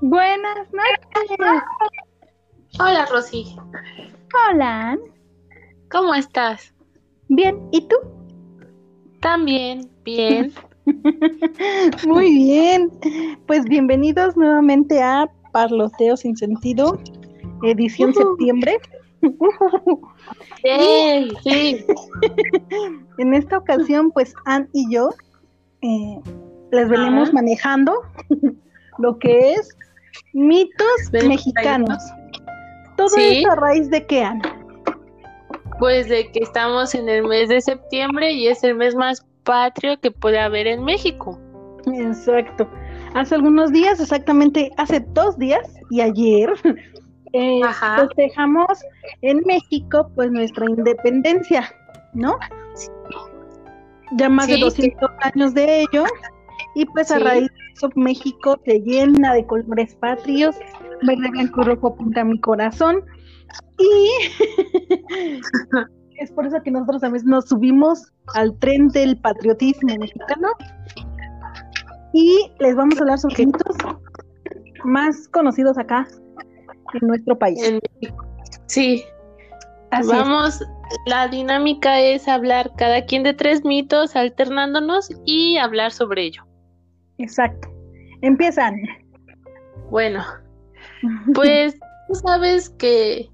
Buenas noches. Hola, Rosy. Hola. ¿Cómo estás? Bien, ¿y tú? También, bien. Muy bien. Pues bienvenidos nuevamente a Parloteo sin sentido, edición septiembre. Sí, sí. En esta ocasión, pues Ann y yo eh, les venimos manejando lo que es mitos mexicanos. Todo Sí. esto a raíz de qué, Ann? Pues de que estamos en el mes de septiembre y es el mes más patrio que puede haber en México. Exacto. Hace algunos días, exactamente hace dos días y ayer, eh, festejamos en México pues nuestra independencia, ¿no? Ya más de Sí, 200 años de ello y pues a Sí. raíz México se llena de colores patrios, verde, blanco y rojo pinta mi corazón y es por eso que nosotros veces nos subimos al tren del patriotismo mexicano y les vamos a hablar sobre mitos más conocidos acá en nuestro país. Sí, Así es. vamos. La dinámica es hablar cada quien de tres mitos alternándonos y hablar sobre ello. Exacto. Empiezan. Bueno, Pues tú sabes que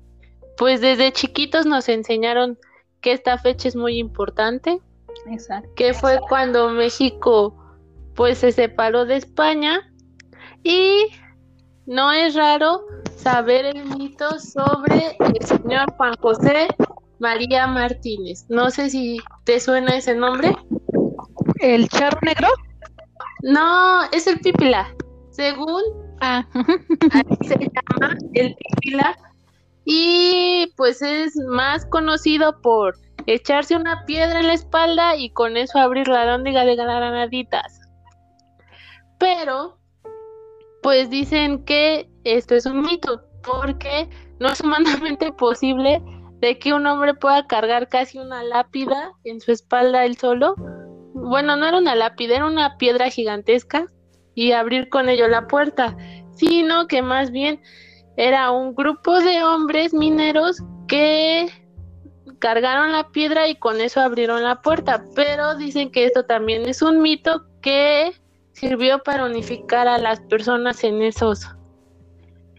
pues desde chiquitos nos enseñaron que esta fecha es muy importante, Exacto. que fue cuando México pues se separó de España y no es raro saber el mito sobre el señor Juan José María Martínez. No sé si te suena ese nombre. ¿El charro negro? No, es el Pípila. Según Ah, Así se llama el Pípila. Y pues es más conocido por echarse una piedra en la espalda y con eso abrir la lóndiga de granaditas. Pero, pues dicen que esto es un mito, porque no es humanamente posible de que un hombre pueda cargar casi una lápida en su espalda él solo. Bueno, no era una lápida, era una piedra gigantesca y abrir con ello la puerta sino que más bien era un grupo de hombres mineros que cargaron la piedra y con eso abrieron la puerta, pero dicen que esto también es un mito que sirvió para unificar a las personas en esos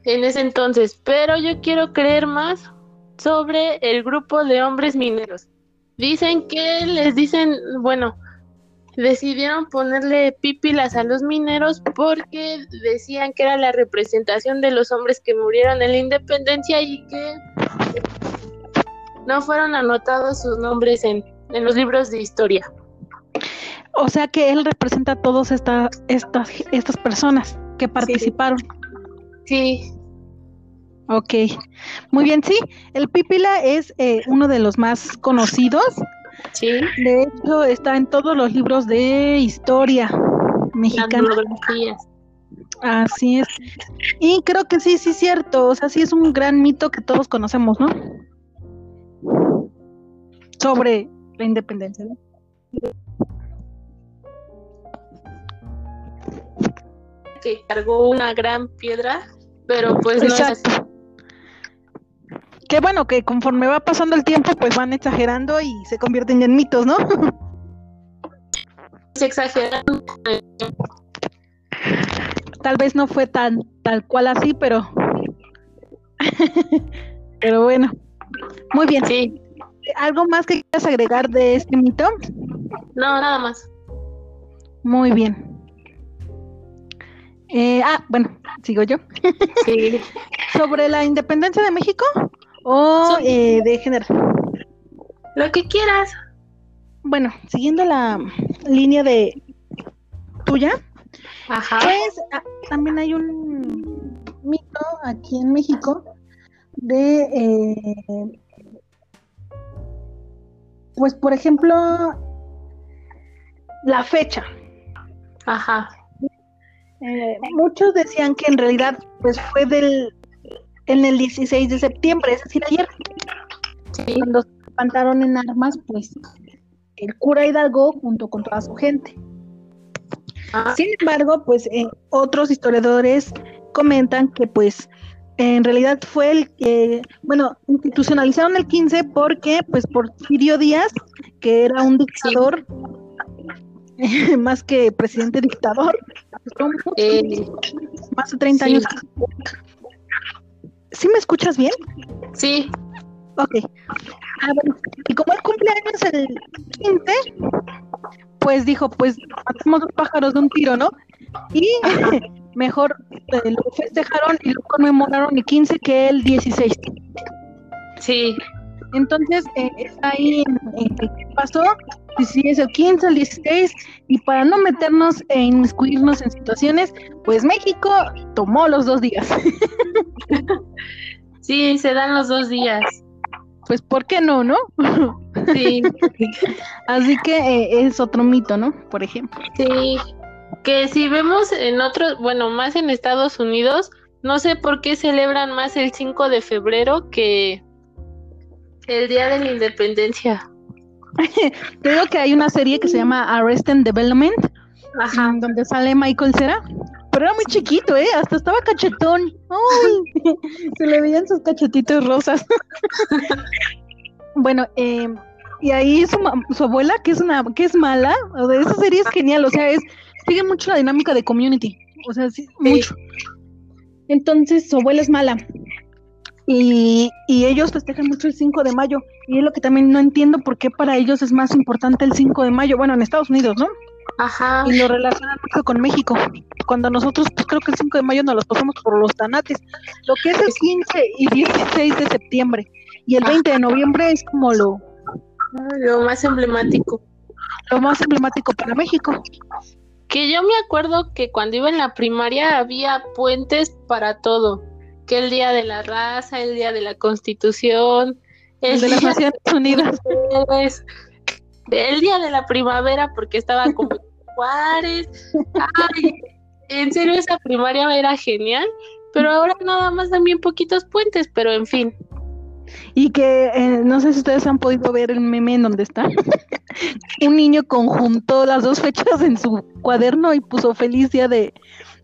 en ese entonces, pero yo quiero creer más sobre el grupo de hombres mineros. Dicen que les dicen, bueno, decidieron ponerle pípilas a los mineros porque decían que era la representación de los hombres que murieron en la independencia y que no fueron anotados sus nombres en, en los libros de historia. o sea que él representa a todas esta, estas, estas personas que participaron. Sí, Ok. Muy bien, sí. El Pípila es eh, uno de los más conocidos. Sí, De hecho, está en todos los libros de historia las mexicana. monografías. Así es. Y creo que sí, sí es cierto. O sea, sí es un gran mito que todos conocemos, ¿no? Sobre la independencia. ¿no? que cargó una gran piedra, pero pues no es así. Qué bueno que conforme va pasando el tiempo, pues van exagerando y se convierten en mitos, ¿no? Es exagerado. Tal vez no fue tan tal cual así, pero pero bueno. Muy bien. Sí, ¿Algo más que quieras agregar de este mito? no, nada más. Muy bien. Eh, ah, bueno, sigo yo. Sí, ¿Sobre la independencia de México o eh, de género? lo que quieras. Bueno, siguiendo la línea de tuya, Ajá. pues también hay un mito aquí en México de, eh, pues por ejemplo, la fecha. Ajá. Eh, muchos decían que en realidad pues fue del en el 16 de septiembre, es decir, ayer, Sí. cuando se levantaron en armas, pues el cura Hidalgo junto con toda su gente. Ah, Sin embargo, pues eh, otros historiadores comentan que pues en realidad fue el que, bueno, institucionalizaron el 15 porque pues Porfirio Díaz, que era un dictador, más que presidente dictador, eh, más de 30 años. ¿Sí me escuchas bien? Sí. Ok. Ah, y como el cumpleaños el 15, pues dijo, pues matamos dos pájaros de un tiro, ¿no? Y mejor eh, lo festejaron y lo conmemoraron el 15 que el 16. Sí. Entonces, eh, está ahí en, qué pasó, si es el 15, el 16, y para no meternos e inmiscuirnos en situaciones, pues México tomó los dos días. sí, se dan los dos días. Pues, ¿por qué no, no? Sí. Así que eh, es otro mito, ¿no? Por ejemplo. Sí, que si vemos en otros, bueno, más en Estados Unidos, no sé por qué celebran más el 5 de febrero que el Día de la Independencia. Creo que hay una serie que se llama Arrested Development, Ajá. donde sale Michael Cera, pero era muy chiquito, ¿eh? Hasta estaba cachetón. ¡Ay! Se le veían sus cachetitos rosas. bueno, eh, y ahí su, su abuela, que es una, que es mala, de esa serie es genial, o sea, es sigue mucho la dinámica de community, o sea, sí, mucho. Entonces, su abuela es mala. Y, y, ellos festejan mucho el 5 de mayo. Y es lo que también no entiendo por qué para ellos es más importante el 5 de mayo. Bueno, en Estados Unidos, ¿no? Ajá. Y lo relacionan mucho con México. Cuando nosotros, pues creo que el 5 de mayo nos los pasamos por los tanates. Lo que es el 15 y 16 de septiembre. Y el 20 de noviembre es como lo... Lo más emblemático. Lo más emblemático para México. Que yo me acuerdo que cuando iba en la primaria había puentes para todo. Que el día de la raza, el día de la constitución, el, de las Naciones Unidas. el día de la primavera porque estaba como Juárez. Ay, en serio esa primaria era genial, pero ahora nada más también poquitos puentes, pero en fin. Y que eh, no sé si ustedes han podido ver el meme en donde está. Un niño conjuntó las dos fechas en su cuaderno y puso feliz día de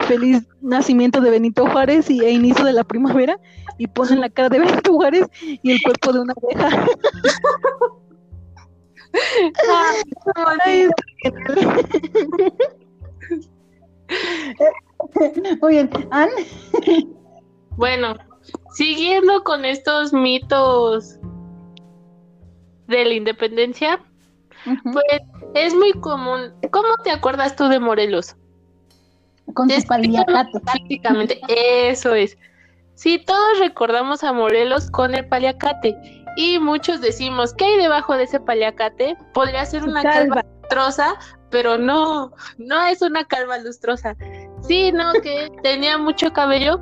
feliz nacimiento de Benito Juárez y e inicio de la primavera y pone la cara de Benito Juárez y el cuerpo de una abeja. Oye, Anne. Bueno, Siguiendo con estos mitos de la independencia, pues es muy común. ¿Cómo te acuerdas tú de Morelos? Con su paliacate. Prácticamente, eso es. Sí, todos recordamos a Morelos con el paliacate. Y muchos decimos, ¿qué hay debajo de ese paliacate? Podría ser una calva lustrosa, pero no, no es una calva lustrosa. Sí, no, que tenía mucho cabello,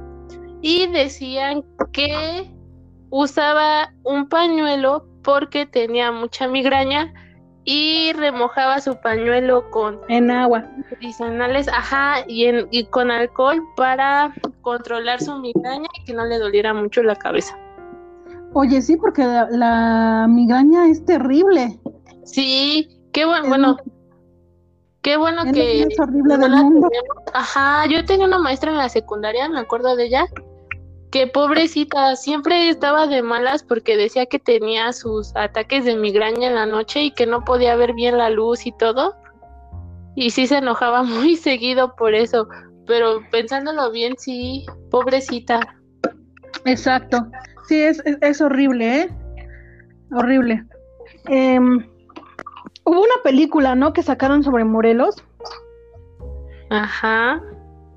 y decían que usaba un pañuelo porque tenía mucha migraña y remojaba su pañuelo con en agua medicinales, ajá, y, en, y con alcohol para controlar su migraña y que no le doliera mucho la cabeza. Oye, sí, porque la, migraña es terrible. Sí, qué bueno, bueno, qué bueno que es horrible del mundo. Ajá, yo tenía una maestra en la secundaria, me acuerdo de ella, que pobrecita, siempre estaba de malas porque decía que tenía sus ataques de migraña en la noche y que no podía ver bien la luz y todo. Y sí se enojaba muy seguido por eso, pero pensándolo bien, sí, pobrecita. Exacto, sí, es, es, horrible, ¿eh? Horrible. Em, hubo una película, ¿no? Que sacaron sobre Morelos. Ajá.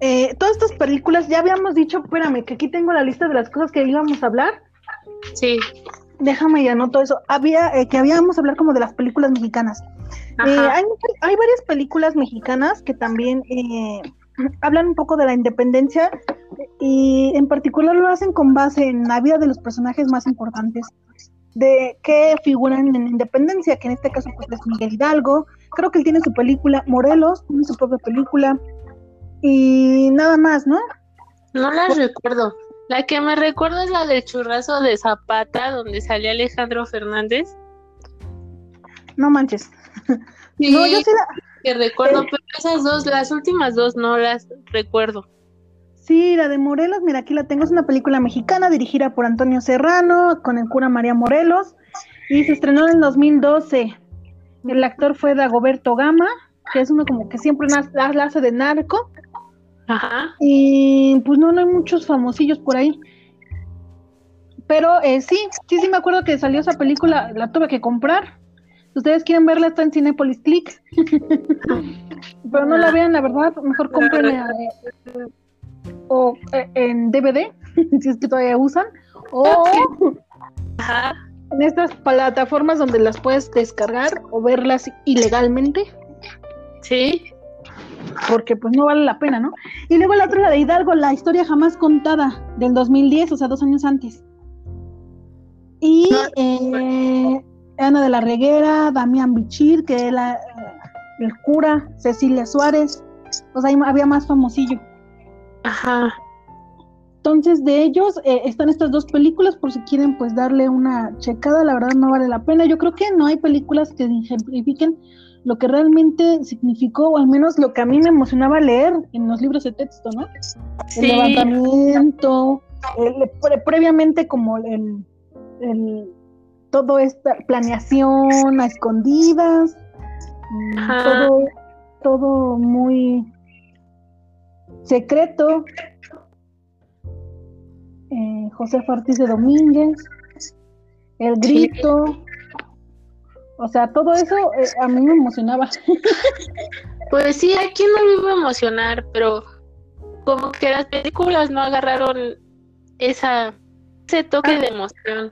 Eh, todas estas películas, ya habíamos dicho, espérame, que aquí tengo la lista de las cosas que íbamos a hablar. Sí. Déjame ya anoto eso. Había, eh, que habíamos a hablar como de las películas mexicanas. Eh, hay, hay, varias películas mexicanas que también hablan un poco de la independencia y en particular lo hacen con base en la vida de los personajes más importantes de que figuran en Independencia, que en este caso pues, es Miguel Hidalgo. Creo que él tiene su película, Morelos tiene su propia película y nada más, ¿no? No la recuerdo. La que me recuerdo es la del churrazo de Zapata, donde salía Alejandro Fernández. No manches. Sí, no, yo sí la... que recuerdo, pero esas dos, las últimas dos no las recuerdo. Sí, la de Morelos, mira, aquí la tengo, es una película mexicana dirigida por Antonio Serrano, con el cura María Morelos, y se estrenó en el 2012. El actor fue Dagoberto Gama, que es uno como que siempre la hace de narco. Ajá. Y pues no, no hay muchos famosillos por ahí. Pero eh, sí, sí, sí me acuerdo que salió esa película, la tuve que comprar. Si ustedes quieren verla, está en Cinepolis Click. Pero no la vean, la verdad, mejor cómprenla eh, o eh, en DVD, si es que todavía usan, o en estas plataformas donde las puedes descargar o verlas ilegalmente. Sí. Porque pues no vale la pena, ¿no? Y luego la otra, la de Hidalgo, la historia jamás contada, del 2010, o sea, dos años antes. Y eh, Ana de la Reguera, Damián Bichir, que era el cura, Cecilia Suárez, o sea, había más famosillo. Ajá. Entonces, de ellos eh, están estas dos películas, por si quieren pues darle una checada, la verdad no vale la pena. Yo creo que no hay películas que ejemplifiquen lo que realmente significó, o al menos lo que a mí me emocionaba leer en los libros de texto, ¿no? El levantamiento, previamente como el, el, todo esta planeación a escondidas, mm, todo, todo muy secreto, eh, José Ortiz de Domínguez, El Grito, o sea, todo eso eh, a mí me emocionaba. Pues sí, a quién no me iba a emocionar, pero como que las películas no agarraron esa ese toque de emoción.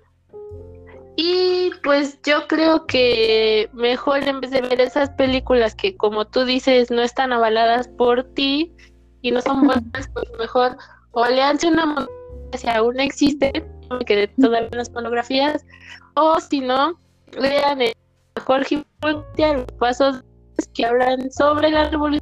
Y pues yo creo que mejor en vez de ver esas películas que como tú dices no están avaladas por ti y no son buenas, pues mejor o leanse una monografía si aún existe, que todavía las monografías, o si no, lean el Jorge los pasos que hablan sobre la revolución.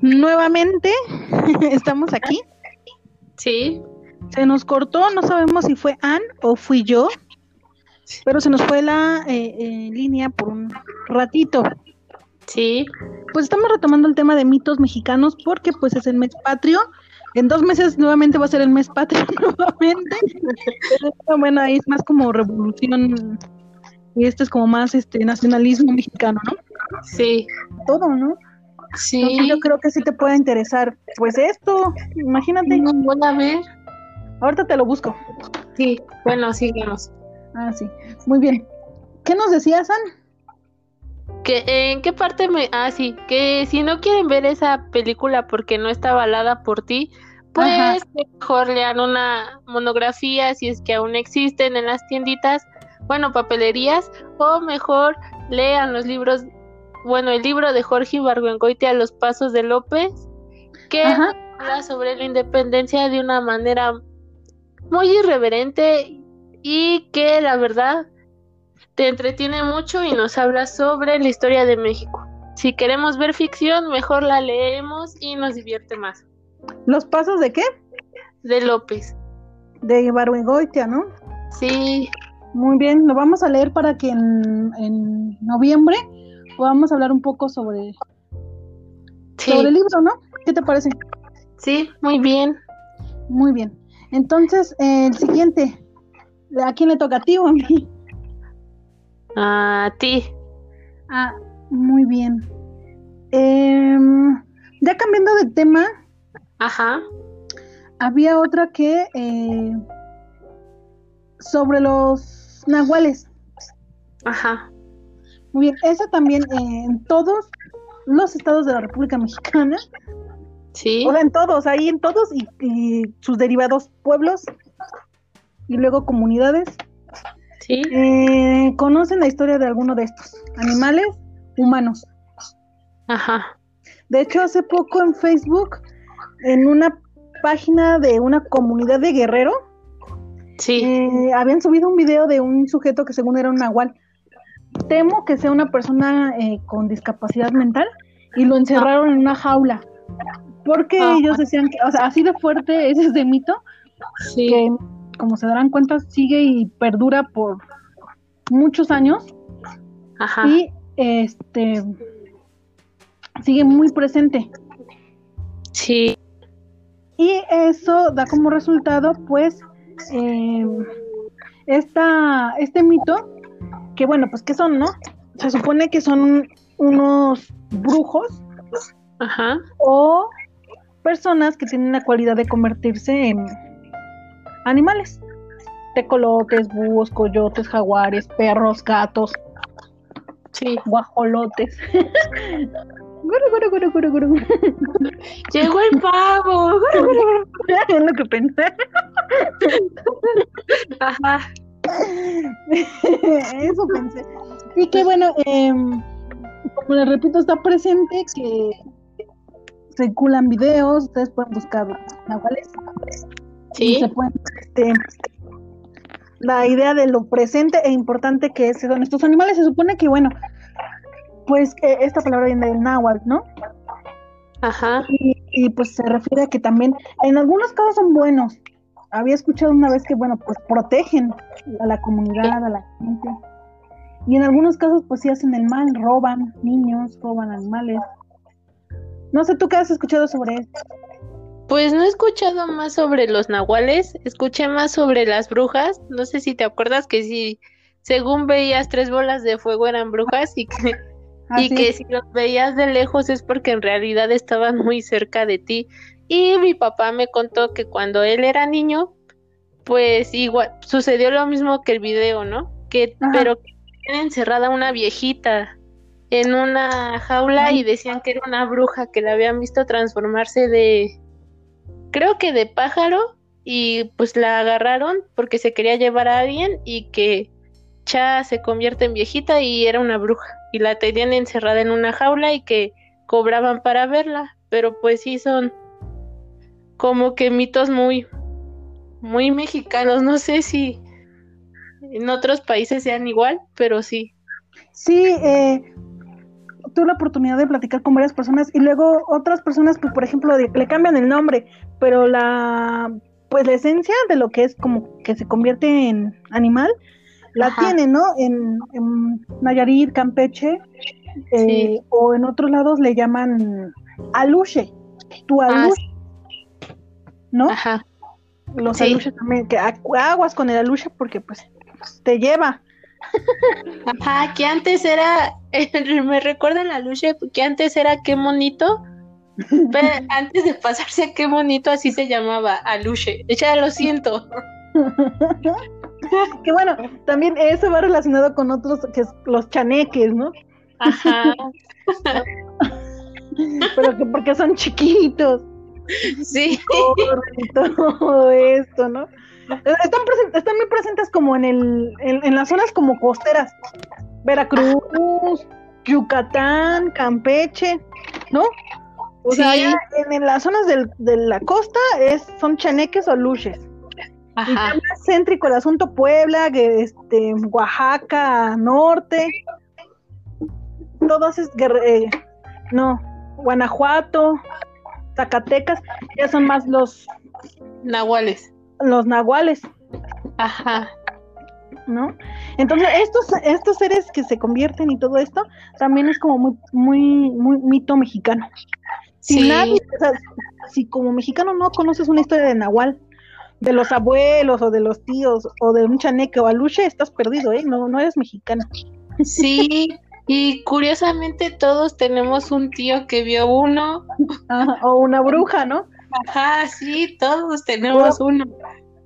Nuevamente estamos aquí. Sí. Se nos cortó, no sabemos si fue Ann o fui yo, pero se nos fue la eh, eh, línea por un ratito. Sí. Pues estamos retomando el tema de mitos mexicanos porque pues es el mes patrio. En dos meses nuevamente va a ser el mes patrio nuevamente. bueno, ahí es más como revolución y esto es como más este nacionalismo mexicano, ¿no? Sí. Todo, ¿no? Sí. yo creo que sí te puede interesar. Pues esto, imagínate. No, a ver. Ahorita te lo busco. Sí, bueno, sigamos. Ah, sí. Muy bien. ¿Qué nos decías, San? Que en qué parte me ah sí que si no quieren ver esa película porque no está avalada por ti pues mejor lean una monografía si es que aún existen en las tienditas bueno papelerías o mejor lean los libros bueno el libro de Jorge a Los Pasos de López que habla sobre la independencia de una manera muy irreverente y que la verdad te entretiene mucho y nos habla sobre la historia de México. Si queremos ver ficción, mejor la leemos y nos divierte más. ¿Los pasos de qué? De López. De Ibargüengoitia, ¿no? Sí. Muy bien, lo vamos a leer para que en, noviembre podamos hablar un poco sobre, sobre el libro, ¿no? ¿Qué te parece? Sí, muy bien. Muy bien. Entonces, el siguiente, ¿a quién le toca a ti o a mí? A ti. Ah, muy bien. Em, ya cambiando de tema. Ajá. Había otra que eh, sobre los nahuales. Ajá. Muy bien, esa también eh, en todos los estados de la República Mexicana. Sí. O sea, en todos, ahí en todos y sus derivados pueblos y luego comunidades eh, ¿Conocen la historia de alguno de estos? Animales, humanos. Ajá. De hecho, hace poco en Facebook, en una página de una comunidad de guerrero, sí. Eh, habían subido un video de un sujeto que según era un nahual. Temo que sea una persona eh, con discapacidad mental y lo encerraron en una jaula. Porque ellos decían que, o sea, así de fuerte ese es de mito, sí como se darán cuenta, sigue y perdura por muchos años Ajá. y este sigue muy presente. Sí. Y eso da como resultado, pues, eh, esta, este mito, que bueno, pues, ¿qué son, no? Se supone que son unos brujos Ajá. o personas que tienen la cualidad de convertirse en animales. Tecolotes, búhos, coyotes, jaguares, perros, gatos, Sí. guajolotes. Llegó el pavo. Es lo que pensé. Ajá. Eso pensé. Y que bueno, em, como les repito, está presente que circulan videos, ustedes pueden buscar nahuales. Y Sí. se este, la idea de lo presente e importante que es- son estos animales. Se supone que, bueno, pues que esta palabra viene del náhuatl, ¿no? Ajá. Y, y, pues se refiere a que también en algunos casos son buenos. Había escuchado una vez que, bueno, pues protegen a la comunidad, a la gente. Y en algunos casos, pues sí hacen el mal, roban niños, roban animales. No sé, ¿tú qué has escuchado sobre esto? Pues no he escuchado más sobre los nahuales, escuché más sobre las brujas. No sé si te acuerdas que si, según veías tres bolas de fuego eran brujas y que, y Así que si los veías de lejos es porque en realidad estaban muy cerca de ti. Y mi papá me contó que cuando él era niño, pues igual sucedió lo mismo que el video, ¿no? Que Ajá. pero que tenían encerrada una viejita en una jaula y decían que era una bruja que la habían visto transformarse de creo que de pájaro y pues la agarraron porque se quería llevar a alguien y que Cha se convierte en viejita y era una bruja y la tenían encerrada en una jaula y que cobraban para verla, pero pues sí son como que mitos muy muy mexicanos, no sé si en otros países sean igual, pero sí. Sí, eh, tuve la oportunidad de platicar con varias personas y luego otras personas, pues por ejemplo, de- le cambian el nombre, pero la, pues la esencia de lo que es como que se convierte en animal, la Ajá. tiene, ¿no? En, en Nayarit, Campeche, eh, Sí. o en otros lados le llaman aluche, tu Ah, aluche, ¿no? Ajá. Los sí. aluches también, que agu- aguas con el aluche porque pues te lleva. Ajá, que antes era, me recuerda la lucha, que antes era qué monito, pero antes de pasarse a qué monito así se llamaba, Aluche. Ya lo siento. que bueno, también eso va relacionado con otros, que es los chaneques, ¿no? Ajá, Pero que porque son chiquitos, sí, todo esto, ¿no? Están, presen- están muy presentes como en, el, en, en las zonas como costeras, Veracruz, Yucatán, Campeche, ¿no? O sea, Sí. allá en, en las zonas del- de la costa es, son chaneques o luches. Y ajá, ya más céntrico el asunto Puebla, que, este, Oaxaca, norte, todos es eh, no, Guanajuato, Zacatecas, ya son más los, nahuales. Los nahuales, Ajá, ¿no? Entonces, estos, estos seres que se convierten y todo esto, también es como muy, muy, muy mito mexicano. Si sí, nadie, o sea, si como mexicano no conoces una historia de Nahual, de los abuelos o de los tíos o de un chaneque o aluche, estás perdido, ¿eh? No, no eres mexicano. sí. Y curiosamente todos tenemos un tío que vio uno. Ajá, o una bruja, ¿no? Ajá, sí, todos tenemos uno.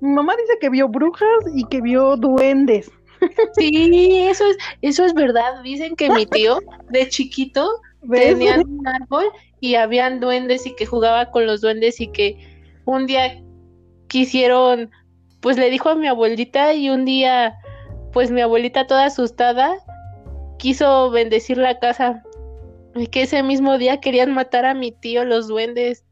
Mi mamá dice que vio brujas y que vio duendes. Sí, eso es, eso es verdad. Dicen que mi tío de chiquito ¿Ves? tenían un árbol y habían duendes y que jugaba con los duendes y que un día quisieron, pues le dijo a mi abuelita y un día, pues mi abuelita toda asustada quiso bendecir la casa y que ese mismo día querían matar a mi tío los duendes,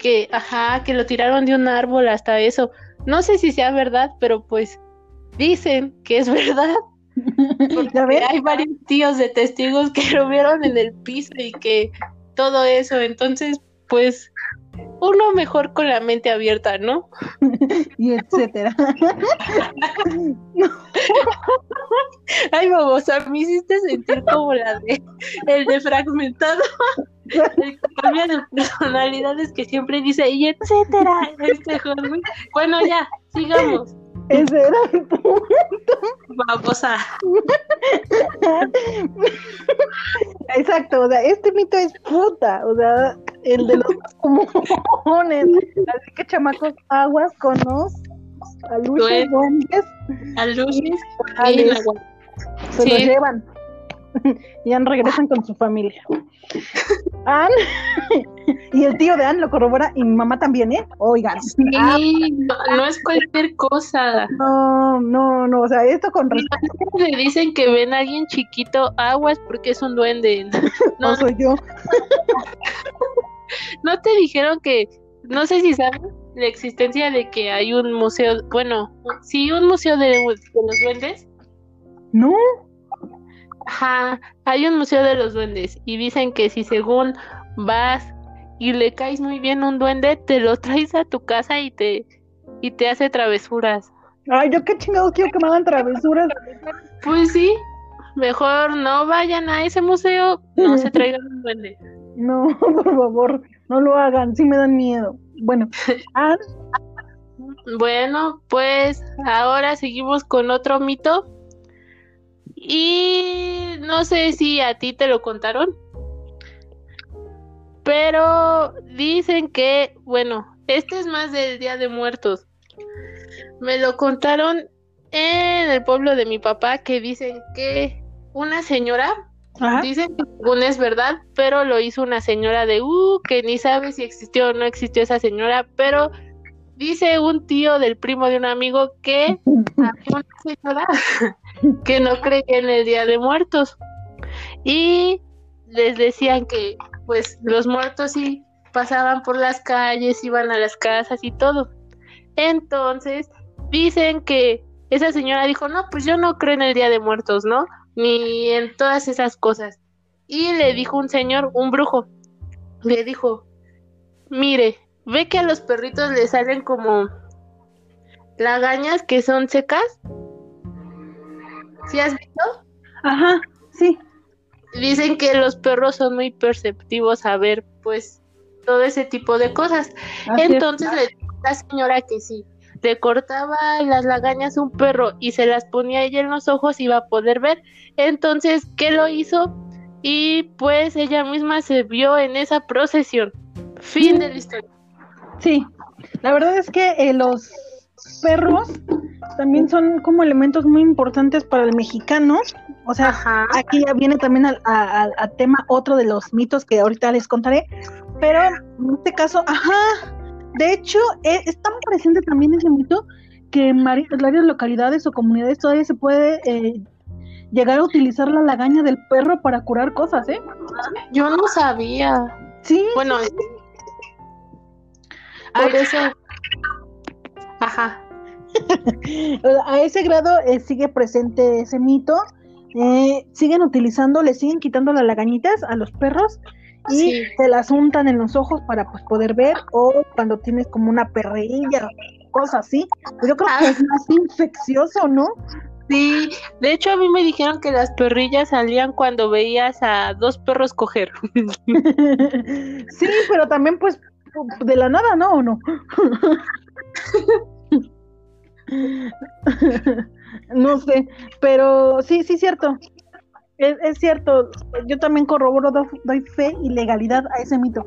que, ajá, que lo tiraron de un árbol hasta eso. No sé si sea verdad, pero pues dicen que es verdad. ¿Ya ves? Hay varios tíos de testigos que lo vieron en el piso y que todo eso. Entonces, pues, uno mejor con la mente abierta, ¿no? y etcétera. Ay, babosa, me hiciste sentir como la de el de fragmentado. El que cambia de personalidades que siempre dice y etcétera. Este Bueno, ya, sigamos. Ese era el punto. Babosa. Exacto, o sea, este mito es puta, o sea, el de los comunes. Así que chamacos, aguas con los aluches, aluches, se los llevan. y Anne regresan con su familia. Anne y el tío de Anne lo corrobora y mi mamá también, ¿eh? Oigan. Ah, no, es cualquier cosa. No, no, no, o sea, esto con respeto. Le dicen que ven a alguien chiquito aguas porque es un duende. No, soy yo. no te dijeron que, no sé si saben la existencia de que hay un museo, bueno, sí, un museo de, de los duendes. No. Ajá, hay un museo de los duendes y dicen que si según vas y le caes muy bien un duende, te lo traes a tu casa y te y te hace travesuras. Ay, yo qué chingados quiero que me hagan travesuras. Pues sí, mejor no vayan a ese museo, no se traigan un duende. No, por favor, no lo hagan, sí me dan miedo. Bueno, ah. bueno, pues ahora seguimos con otro mito y no sé si a ti te lo contaron, pero dicen que, bueno, este es más del Día de Muertos. Me lo contaron en el pueblo de mi papá que dicen que una señora, dicen que según es verdad, pero lo hizo una señora de, uh, que ni sabe si existió o no existió esa señora, pero dice un tío del primo de un amigo que había una señora que no creía en el Día de Muertos y les decían que pues los muertos sí pasaban por las calles, iban a las casas y todo. Entonces dicen que esa señora dijo, no, pues yo no creo en el Día de Muertos, ¿no? Ni en todas esas cosas. Y le dijo un señor, un brujo, le dijo, mire, ve que a los perritos le salen como lagañas que son secas. ¿Sí has visto? Ajá, sí. Dicen que los perros son muy perceptivos a ver, pues, todo ese tipo de cosas. Entonces le dijo a la señora que sí, le cortaba las lagañas a un perro y se las ponía ella en los ojos, iba a poder ver. Entonces, ¿qué lo hizo? Y pues ella misma se vio en esa procesión. Fin de la historia. Sí, la verdad es que eh, los perros también son como elementos muy importantes para el mexicano. O sea, aquí ya viene también al, tema otro de los mitos que ahorita les contaré. Pero en este caso, ajá, de hecho, e, es, tan presente también ese mito que en varias localidades o comunidades todavía se puede eh, llegar a utilizar la lagaña del perro para curar cosas, ¿eh? Yo no sabía. Sí. Bueno, por eso. Ajá. a ese grado eh, sigue presente ese mito. Eh, siguen utilizando, le siguen quitando las lagañitas a los perros y se las untan en los ojos para pues poder ver o cuando tienes como una perrilla, cosas así. Yo creo que es más infeccioso, ¿no? Sí, de hecho a mí me dijeron que las perrillas salían cuando veías a dos perros coger. sí, pero también pues de la nada, ¿no? ¿O no? no sé, pero sí, sí, cierto. Es, cierto. Yo también corroboro, doy fe y legalidad a ese mito.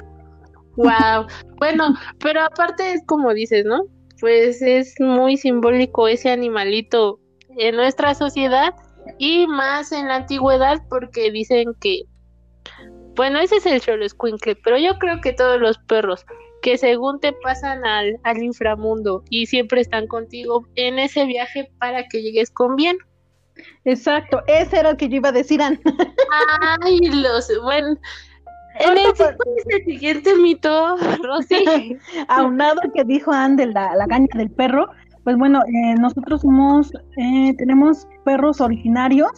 Wow. bueno, pero aparte es como dices, ¿no? Pues es muy simbólico ese animalito en nuestra sociedad y más en la antigüedad porque dicen que bueno, ese es el Xoloscuincle, pero yo creo que todos los perros que según te pasan al, al inframundo y siempre están contigo en ese viaje para que llegues con bien. Exacto, ese era el que yo iba a decir. Ay, los, bueno, en el, el, siguiente mito, Rosy. Aunado que dijo Anne la, la caña del perro, pues bueno, eh, nosotros somos, eh, tenemos perros originarios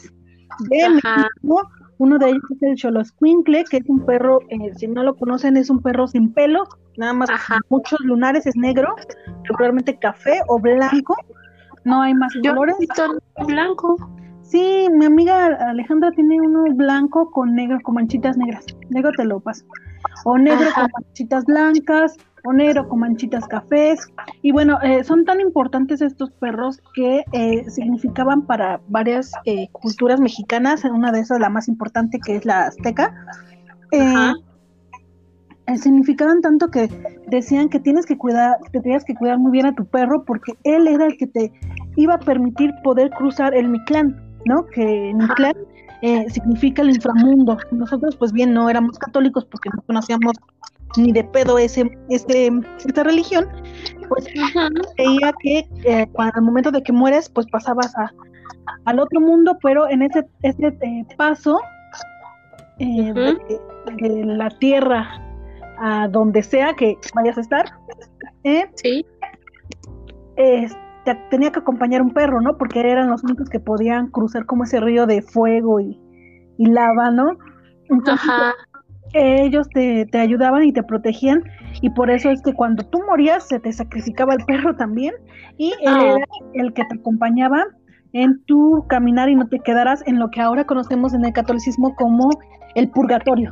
de México, Uno de ellos es el Xoloscuincle, que es un perro, eh, si no lo conocen, es un perro sin pelo, nada más muchos lunares, es negro, regularmente café o blanco, no hay más colores. blanco. Sí, mi amiga Alejandra tiene uno blanco con negro, con manchitas negras. Negro te lo paso. O negro con manchitas blancas, o negro con manchitas cafés. Y bueno, eh, son tan importantes estos perros que eh, significaban para varias eh, culturas mexicanas, una de esas la más importante que es la azteca. significaban tanto que decían que tienes que cuidar, que tenías que cuidar muy bien a tu perro porque él era el que te iba a permitir poder cruzar el Mictlán, ¿no? Que Mictlán significa el inframundo. Nosotros, pues bien, no éramos católicos porque no conocíamos ni de pedo ese, ese esta religión, pues creía que eh, al momento de que mueres, pues pasabas a, al otro mundo, pero en ese, ese eh, paso eh, de, la tierra a donde sea que vayas a estar, sí. Tenía que acompañar un perro, ¿no? Porque eran los únicos que podían cruzar como ese río de fuego y, y lava, ¿no? Entonces, ellos te, te, ayudaban y te protegían y por eso es que cuando tú morías se te sacrificaba el perro también y él ah. era el que te acompañaba en tu caminar y no te quedaras en lo que ahora conocemos en el catolicismo como el purgatorio,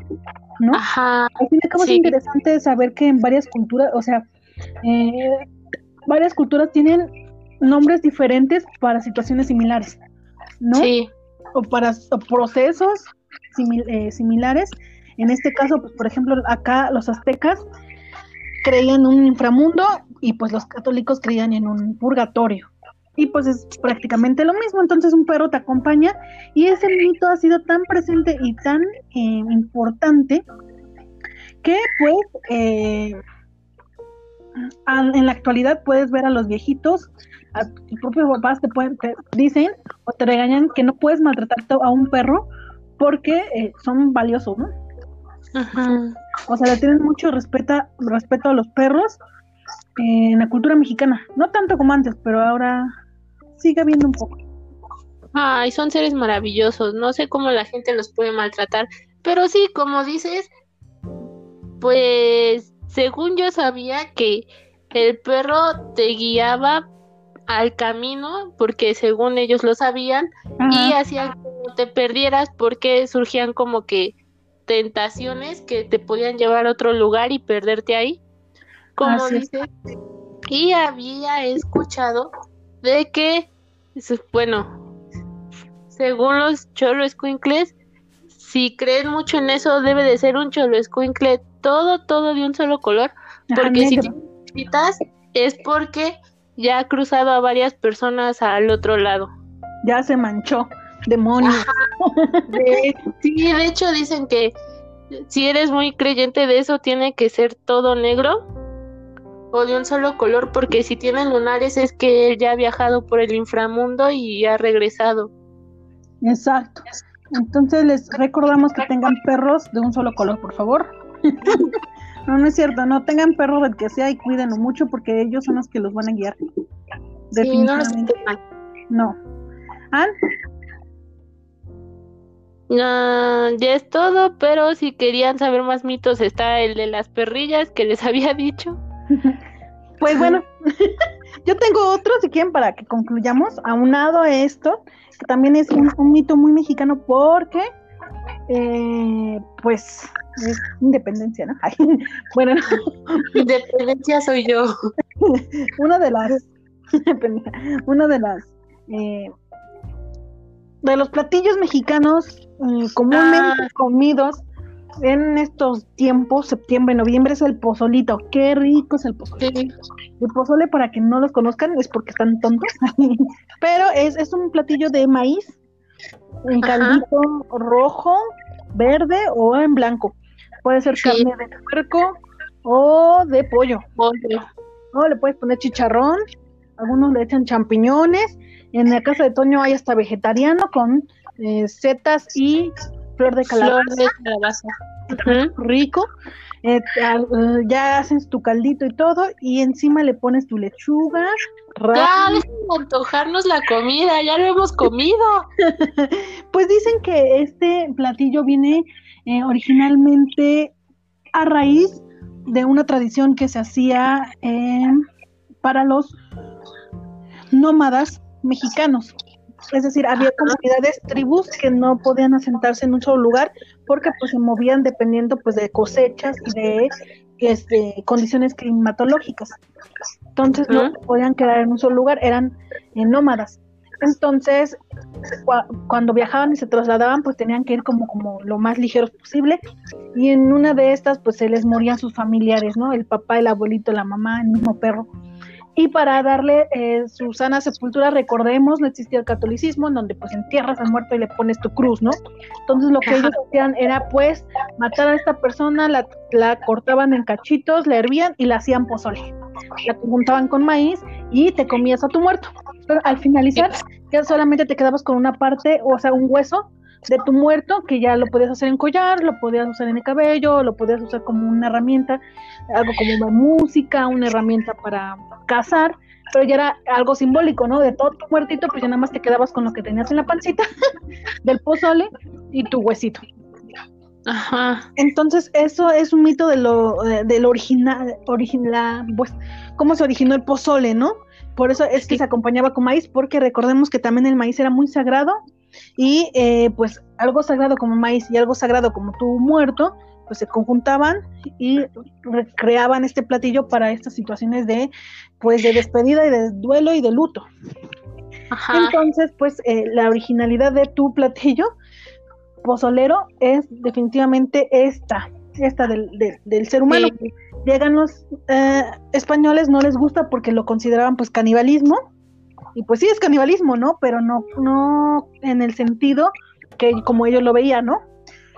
¿no? Ajá. Así es interesante saber que en varias culturas, o sea, eh, varias culturas tienen nombres diferentes para situaciones similares, ¿no? Sí. O para procesos eh, similares en este caso, pues, por ejemplo, acá los aztecas creían en un inframundo y pues los católicos creían en un purgatorio. Y pues es prácticamente lo mismo, entonces un perro te acompaña y ese mito ha sido tan presente y tan eh, importante que pues eh, en la actualidad puedes ver a los viejitos, a tus propios papás te, pueden, dicen o te regañan que no puedes maltratar a un perro porque eh, son valiosos, ¿no? O sea, le tienen mucho respeto, respeto a los perros en la cultura mexicana. No tanto como antes, pero ahora sigue habiendo un poco. Ay, son seres maravillosos. No sé cómo la gente los puede maltratar. Pero sí, como dices, pues según yo sabía que el perro te guiaba al camino porque según ellos lo sabían y hacían que no te perdieras porque surgían como que tentaciones que te podían llevar a otro lugar y perderte ahí. Como dice, y había escuchado de que, bueno, según los cholo si creen mucho en eso, debe de ser un cholo todo, todo de un solo color, porque si quitas es porque ya ha cruzado a varias personas al otro lado. Ya se manchó demonios. sí, de hecho dicen que si eres muy creyente de eso, tiene que ser todo negro o de un solo color, porque si tiene lunares es que él ya ha viajado por el inframundo y ha regresado. Exacto. Entonces les recordamos que tengan perros de un solo color, por favor. no, no es cierto, no tengan perros del que sea y cuídenlo mucho porque ellos son los que los van a guiar. Definitivamente. no. ¿Ah? No, ya es todo, pero si querían saber más mitos está el de las perrillas que les había dicho. Pues bueno, yo tengo otro si quieren para que concluyamos, aunado a esto, que también es un, mito muy mexicano porque, eh, pues, es independencia, ¿no? bueno, independencia soy yo. una de las, una de las eh, de los platillos mexicanos mm, comúnmente ah. comidos en estos tiempos, septiembre, noviembre, es el pozolito. Qué rico es el pozole. El pozole, para que no los conozcan, es porque están tontos. Pero es, es un platillo de maíz, en caldito rojo, verde o en blanco. Puede ser carne de puerco o de pollo. pollo. O le puedes poner chicharrón, algunos le echan champiñones en la casa de Toño hay hasta vegetariano con eh, setas y flor de calabaza. Flor de calabaza. Rico. Eh, eh, ya haces tu caldito y todo, y encima le pones tu lechuga. Ya, antojarnos la comida, ya lo hemos comido. pues dicen que este platillo viene eh, originalmente a raíz de una tradición que se hacía para los nómadas mexicanos. Es decir, había comunidades, tribus que no podían asentarse en un solo lugar porque pues se movían dependiendo pues de cosechas y de este, condiciones climatológicas. Entonces no podían quedar en un solo lugar, eran eh, nómadas. Entonces, cuando viajaban y se trasladaban, pues tenían que ir como, como lo más ligeros posible. Y en una de estas, pues se les morían sus familiares, ¿no? El papá, el abuelito, la mamá, el mismo perro. Y para darle eh, su sana sepultura, recordemos, no existía el catolicismo, en donde pues entierras al muerto y le pones tu cruz, ¿no? Entonces lo que ellos hacían era pues matar a esta persona, la, la cortaban en cachitos, la hervían y la hacían pozole. La juntaban con maíz y te comías a tu muerto. Pero al finalizar, ya solamente te quedabas con una parte, o sea, un hueso de tu muerto, que ya lo podías hacer en collar, lo podías usar en el cabello, lo podías usar como una herramienta, algo como una música, una herramienta para cazar, pero ya era algo simbólico, ¿no? De todo tu muertito, pues ya nada más te quedabas con lo que tenías en la pancita del pozole y tu huesito. Ajá. Entonces, eso es un mito de lo, eh, del original, original, pues, cómo se originó el pozole, ¿no? Por eso es que se acompañaba con maíz, porque recordemos que también el maíz era muy sagrado y eh, pues algo sagrado como maíz y algo sagrado como tu muerto, pues se conjuntaban y creaban este platillo para estas situaciones de pues de despedida y de duelo y de luto. Entonces, pues eh, la originalidad de tu platillo pozolero es definitivamente esta, esta del, del ser humano. Llegan los eh, españoles, no les gusta porque lo consideraban pues canibalismo, y pues sí es canibalismo, ¿no? Pero no, no en el sentido que como ellos lo veían, ¿no?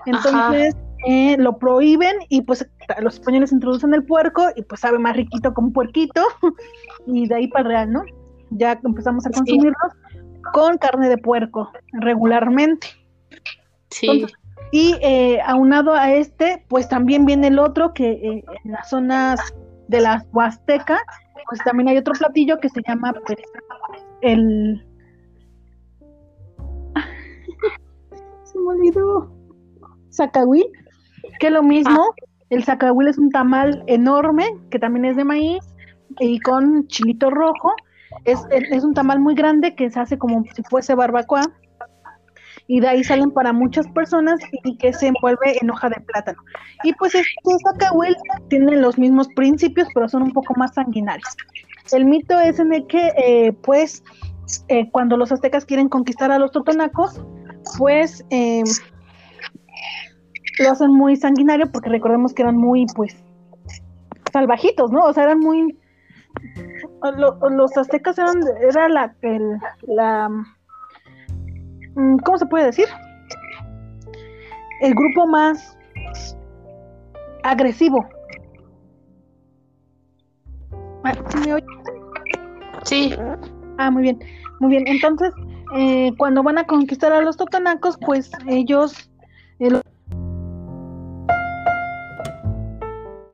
Entonces eh, lo prohíben y pues los españoles introducen el puerco y pues sabe más riquito como un puerquito y de ahí para real, ¿no? Ya empezamos a consumirlos con carne de puerco regularmente. Sí. y eh, aunado a este, pues también viene el otro que eh, en las zonas de la Huasteca, pues también hay otro platillo que se llama pues, el... Se me olvidó. Zacahuil, que lo mismo. Ah. El zacahuil es un tamal enorme, que también es de maíz, y con chilito rojo. Es, es, un tamal muy grande que se hace como si fuese barbacoa. Y de ahí salen para muchas personas y que se envuelve en hoja de plátano. Y pues este zacahuil tiene los mismos principios, pero son un poco más sanguinarios. El mito es en el que, eh, pues, eh, cuando los aztecas quieren conquistar a los totonacos, pues eh, lo hacen muy sanguinario porque recordemos que eran muy, pues, salvajitos, ¿no? O sea, eran muy... los aztecas eran, era la, el, la... Mm, ¿Cómo se puede decir? El grupo más agresivo ¿Me Sí. Ah, muy bien, muy bien. Entonces, eh, cuando van a conquistar a los totonacos, pues ellos